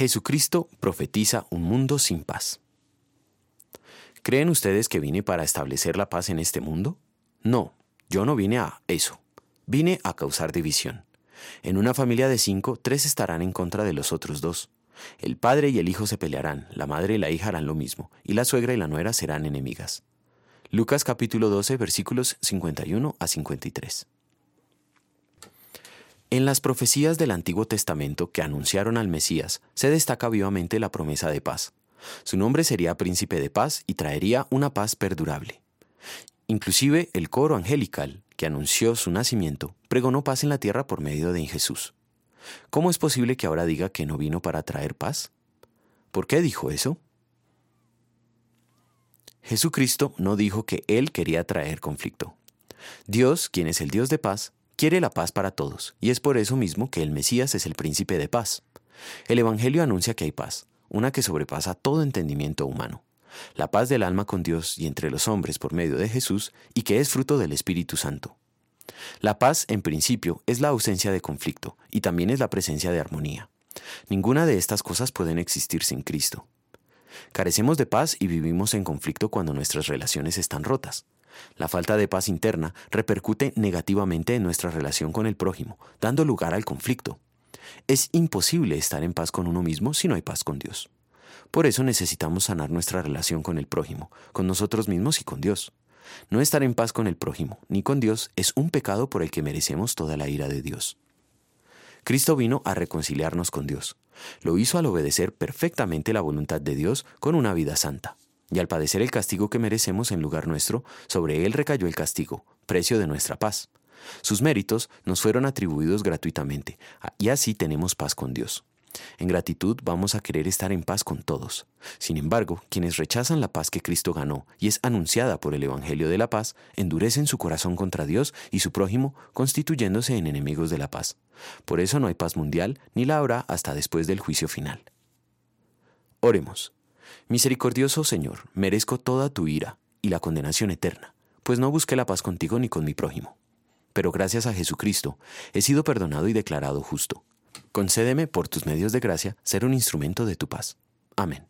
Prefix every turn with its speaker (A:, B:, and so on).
A: Jesucristo profetiza un mundo sin paz. ¿Creen ustedes que vine para establecer la paz en este mundo? No, yo no vine a eso. Vine a causar división. En una familia de cinco, tres estarán en contra de los otros dos. El padre y el hijo se pelearán, la madre y la hija harán lo mismo, y la suegra y la nuera serán enemigas. Lucas capítulo 12 versículos 51 a 53. En las profecías del Antiguo Testamento que anunciaron al Mesías se destaca vivamente la promesa de paz. Su nombre sería príncipe de paz y traería una paz perdurable. Inclusive el coro angelical que anunció su nacimiento pregonó paz en la tierra por medio de Jesús. ¿Cómo es posible que ahora diga que no vino para traer paz? ¿Por qué dijo eso? Jesucristo no dijo que Él quería traer conflicto. Dios, quien es el Dios de paz, quiere la paz para todos, y es por eso mismo que el Mesías es el príncipe de paz. El Evangelio anuncia que hay paz, una que sobrepasa todo entendimiento humano, la paz del alma con Dios y entre los hombres por medio de Jesús, y que es fruto del Espíritu Santo. La paz, en principio, es la ausencia de conflicto, y también es la presencia de armonía. Ninguna de estas cosas pueden existir sin Cristo. Carecemos de paz y vivimos en conflicto cuando nuestras relaciones están rotas. La falta de paz interna repercute negativamente en nuestra relación con el prójimo, dando lugar al conflicto. Es imposible estar en paz con uno mismo si no hay paz con Dios. Por eso necesitamos sanar nuestra relación con el prójimo, con nosotros mismos y con Dios. No estar en paz con el prójimo ni con Dios es un pecado por el que merecemos toda la ira de Dios. Cristo vino a reconciliarnos con Dios. Lo hizo al obedecer perfectamente la voluntad de Dios con una vida santa. Y al padecer el castigo que merecemos en lugar nuestro, sobre Él recayó el castigo, precio de nuestra paz. Sus méritos nos fueron atribuidos gratuitamente, y así tenemos paz con Dios. En gratitud vamos a querer estar en paz con todos. Sin embargo, quienes rechazan la paz que Cristo ganó y es anunciada por el Evangelio de la paz, endurecen su corazón contra Dios y su prójimo, constituyéndose en enemigos de la paz. Por eso no hay paz mundial, ni la habrá hasta después del juicio final. Oremos. Misericordioso Señor, merezco toda tu ira y la condenación eterna, pues no busqué la paz contigo ni con mi prójimo. Pero gracias a Jesucristo he sido perdonado y declarado justo. Concédeme por tus medios de gracia ser un instrumento de tu paz. Amén.